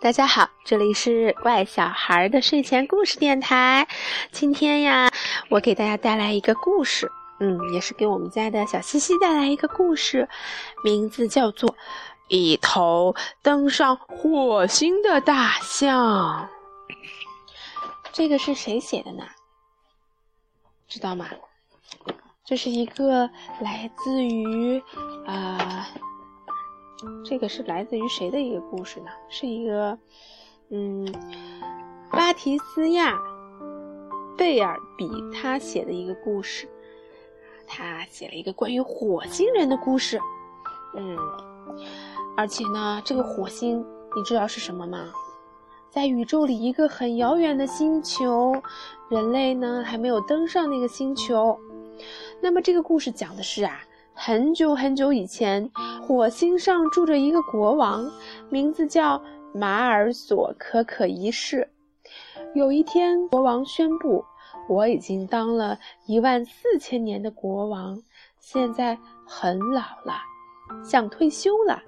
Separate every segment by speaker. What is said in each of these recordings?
Speaker 1: 大家好，这里是怪小孩的睡前故事电台。今天呀，我给大家带来一个故事，嗯，也是给我们家的小西西带来一个故事，名字叫做《一头登上火星的大象》。这个是谁写的呢？知道吗？这是一个来自于啊。这个是来自于谁的一个故事呢？是一个，嗯，巴提斯亚·贝尔比他写的一个故事。他写了一个关于火星人的故事，嗯，而且呢，这个火星你知道是什么吗？在宇宙里一个很遥远的星球，人类呢还没有登上那个星球。那么这个故事讲的是啊。很久很久以前，火星上住着一个国王，名字叫马尔索可可一世。有一天，国王宣布：“我已经当了一万四千年的国王，现在很老了，想退休了。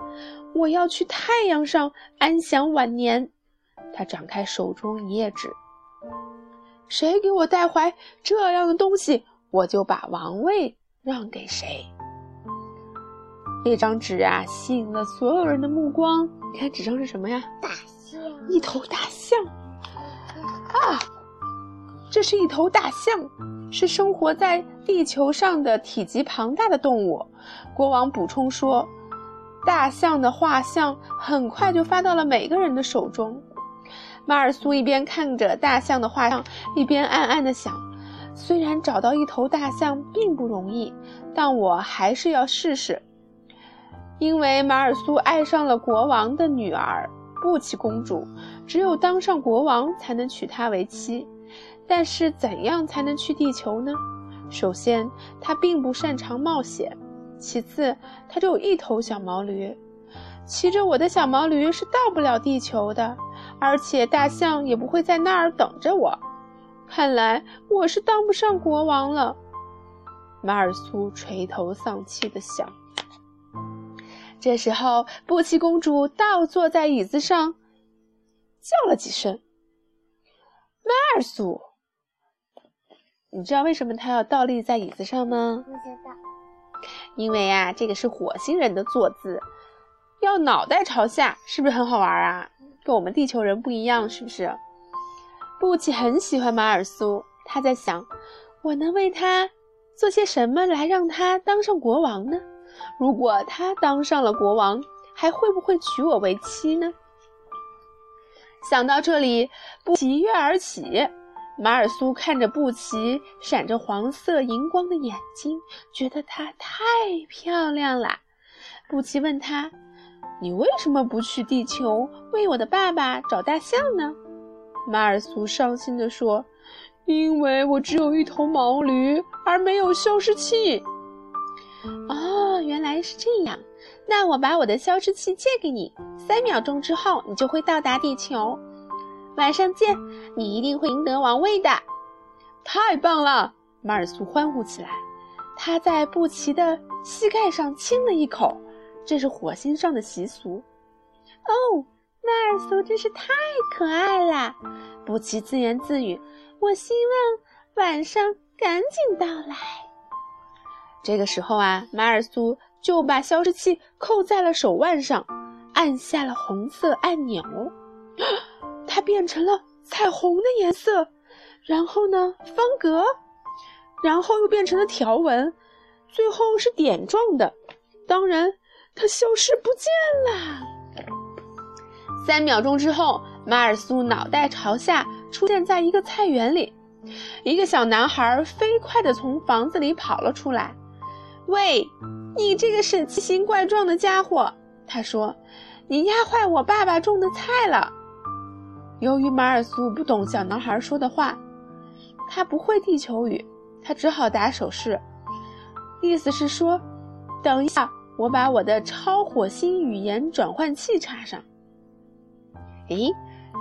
Speaker 1: 我要去太阳上安享晚年。”他展开手中一页纸：“谁给我带回这样的东西，我就把王位让给谁。”那张纸啊，吸引了所有人的目光。你看纸上是什么呀？
Speaker 2: 大象，
Speaker 1: 一头大象。啊，这是一头大象，是生活在地球上的体积庞大的动物。国王补充说：“大象的画像很快就发到了每个人的手中。”马尔苏一边看着大象的画像，一边暗暗的想：“虽然找到一头大象并不容易，但我还是要试试。”因为马尔苏爱上了国王的女儿布奇公主，只有当上国王才能娶她为妻。但是怎样才能去地球呢？首先，他并不擅长冒险；其次，他只有一头小毛驴，骑着我的小毛驴是到不了地球的，而且大象也不会在那儿等着我。看来我是当不上国王了。马尔苏垂头丧气地想。这时候，布奇公主倒坐在椅子上，叫了几声：“马尔苏。”你知道为什么她要倒立在椅子上吗？
Speaker 2: 不知道。
Speaker 1: 因为啊，这个是火星人的坐姿，要脑袋朝下，是不是很好玩啊？跟我们地球人不一样，是不是？布奇很喜欢马尔苏，他在想：我能为他做些什么来让他当上国王呢？如果他当上了国王，还会不会娶我为妻呢？想到这里，布奇跃而起。马尔苏看着布奇闪着黄色荧光的眼睛，觉得她太漂亮了。布奇问他：“你为什么不去地球为我的爸爸找大象呢？”马尔苏伤心地说：“因为我只有一头毛驴，而没有消失器。”啊，是这样。那我把我的消失器借给你，三秒钟之后你就会到达地球。晚上见，你一定会赢得王位的。太棒了！马尔苏欢呼起来。他在布奇的膝盖上亲了一口，这是火星上的习俗。哦，马尔苏真是太可爱了。布奇自言自语：“我希望晚上赶紧到来。”这个时候啊，马尔苏就把消失器扣在了手腕上，按下了红色按钮，它变成了彩虹的颜色。然后呢，方格，然后又变成了条纹，最后是点状的。当然，它消失不见了。三秒钟之后，马尔苏脑袋朝下出现在一个菜园里，一个小男孩飞快地从房子里跑了出来。喂，你这个神奇形怪状的家伙！他说：“你压坏我爸爸种的菜了。”由于马尔苏不懂小男孩说的话，他不会地球语，他只好打手势，意思是说：“等一下，我把我的超火星语言转换器插上。”诶，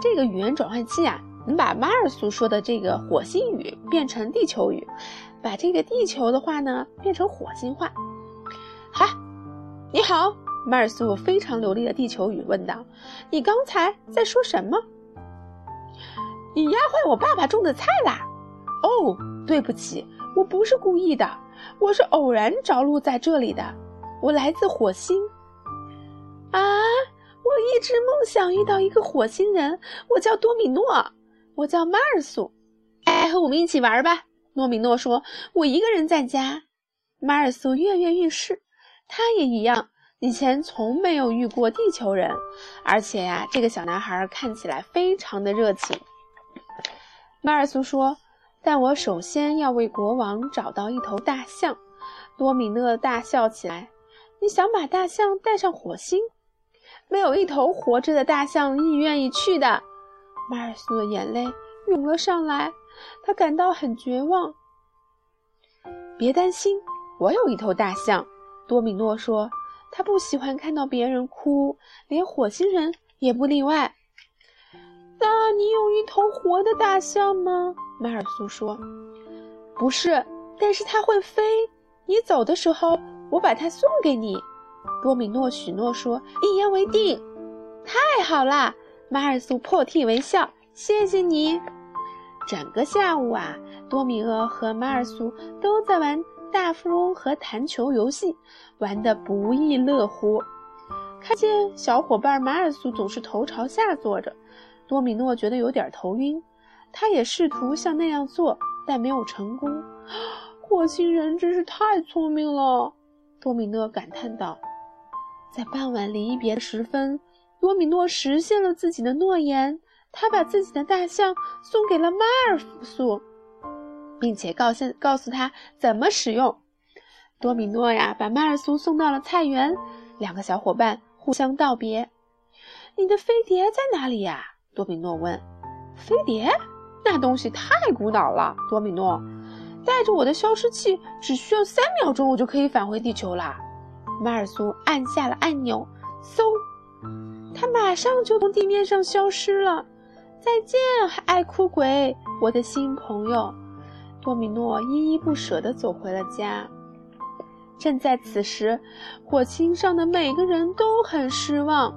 Speaker 1: 这个语言转换器啊，能把马尔苏说的这个火星语变成地球语。把这个地球的话呢变成火星话。好，你好，马尔苏非常流利的地球语问道：“你刚才在说什么？你压坏我爸爸种的菜啦？哦，对不起，我不是故意的，我是偶然着陆在这里的。我来自火星。啊，我一直梦想遇到一个火星人。我叫多米诺，我叫马尔苏。哎，和我们一起玩吧。”多米诺说：“我一个人在家。”马尔苏跃跃欲试，他也一样。以前从没有遇过地球人，而且呀，这个小男孩看起来非常的热情。马尔苏说：“但我首先要为国王找到一头大象。”多米诺大笑起来：“你想把大象带上火星？没有一头活着的大象意愿意去的。”马尔苏的眼泪涌了上来，他感到很绝望。别担心，我有一头大象。”多米诺说。他不喜欢看到别人哭，连火星人也不例外。那你有一头活的大象吗？马尔苏说：“不是，但是它会飞。你走的时候，我把它送给你。”多米诺许诺说：“一言为定。”太好啦！马尔苏破涕为笑：“谢谢你。”整个下午啊，多米厄和马尔苏都在玩。大富翁和弹球游戏玩得不亦乐乎。看见小伙伴马尔苏总是头朝下坐着，多米诺觉得有点头晕。他也试图像那样做，但没有成功。火星人真是太聪明了，多米诺感叹道。在傍晚离别的时分，多米诺实现了自己的诺言，他把自己的大象送给了马尔苏。并且告诉告诉他怎么使用。多米诺呀，把马尔苏送到了菜园，两个小伙伴互相道别。你的飞碟在哪里呀？多米诺问。飞碟？那东西太古老了。多米诺，带着我的消失器，只需要三秒钟，我就可以返回地球啦。马尔苏按下了按钮，嗖，它马上就从地面上消失了。再见，爱哭鬼，我的新朋友。多米诺依依不舍地走回了家。正在此时，火星上的每个人都很失望，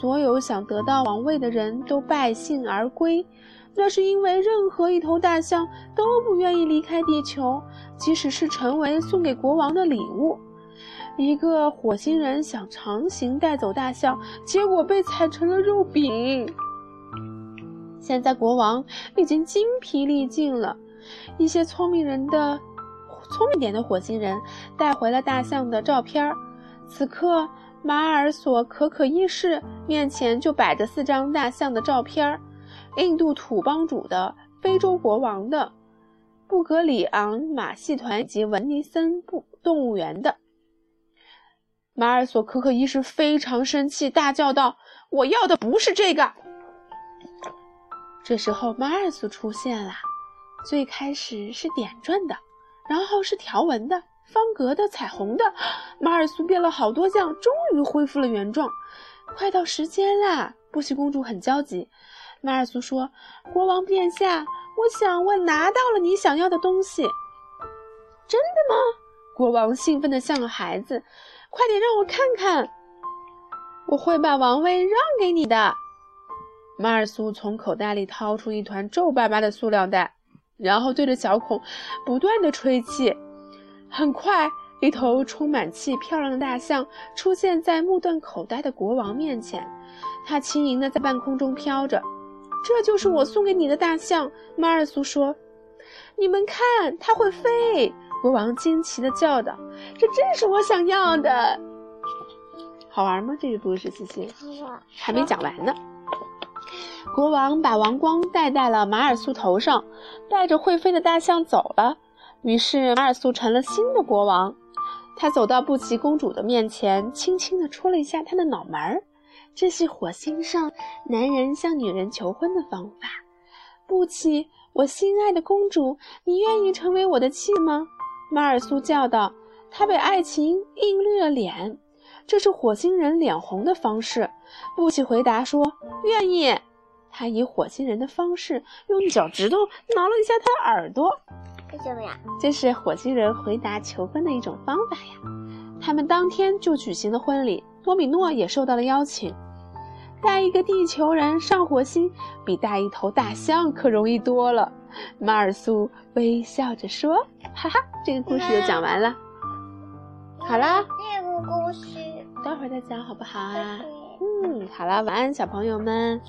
Speaker 1: 所有想得到王位的人都败兴而归。那是因为任何一头大象都不愿意离开地球，即使是成为送给国王的礼物。一个火星人想强行带走大象，结果被踩成了肉饼。现在国王已经精疲力尽了。一些聪明人的、聪明点的火星人带回了大象的照片儿。此刻，马尔索可可一世面前就摆着四张大象的照片儿：印度土帮主的、非洲国王的、布格里昂马戏团及文尼森布动物园的。马尔索可可一世非常生气，大叫道：“我要的不是这个！”这时候，马尔索出现了。最开始是点状的，然后是条纹的、方格的、彩虹的。马尔苏变了好多样，终于恢复了原状。快到时间啦！布希公主很焦急。马尔苏说：“国王殿下，我想我拿到了你想要的东西。”真的吗？国王兴奋得像个孩子。快点让我看看！我会把王位让给你的。马尔苏从口袋里掏出一团皱巴巴的塑料袋。然后对着小孔不断的吹气，很快，一头充满气、漂亮的大象出现在目瞪口呆的国王面前。它轻盈的在半空中飘着。这就是我送给你的大象，马尔苏说。你们看，它会飞！国王惊奇的叫道：“这正是我想要的。”好玩吗？这个故事，西西？还没讲完呢。国王把王冠戴在了马尔苏头上，带着会飞的大象走了。于是马尔苏成了新的国王。他走到布奇公主的面前，轻轻地戳了一下她的脑门儿。这是火星上男人向女人求婚的方法。布奇，我心爱的公主，你愿意成为我的妻吗？马尔苏叫道。他被爱情映绿了脸。这是火星人脸红的方式，布奇回答说愿意。他以火星人的方式用脚趾头挠了一下他的耳朵。
Speaker 2: 为什么呀？
Speaker 1: 这是火星人回答求婚的一种方法呀。他们当天就举行了婚礼，多米诺也受到了邀请。带一个地球人上火星，比带一头大象可容易多了。马尔苏微笑着说，哈哈，这个故事就讲完了。好了，
Speaker 2: 这个故事。
Speaker 1: 待会儿再讲好不好啊？嗯好了晚安小朋友们。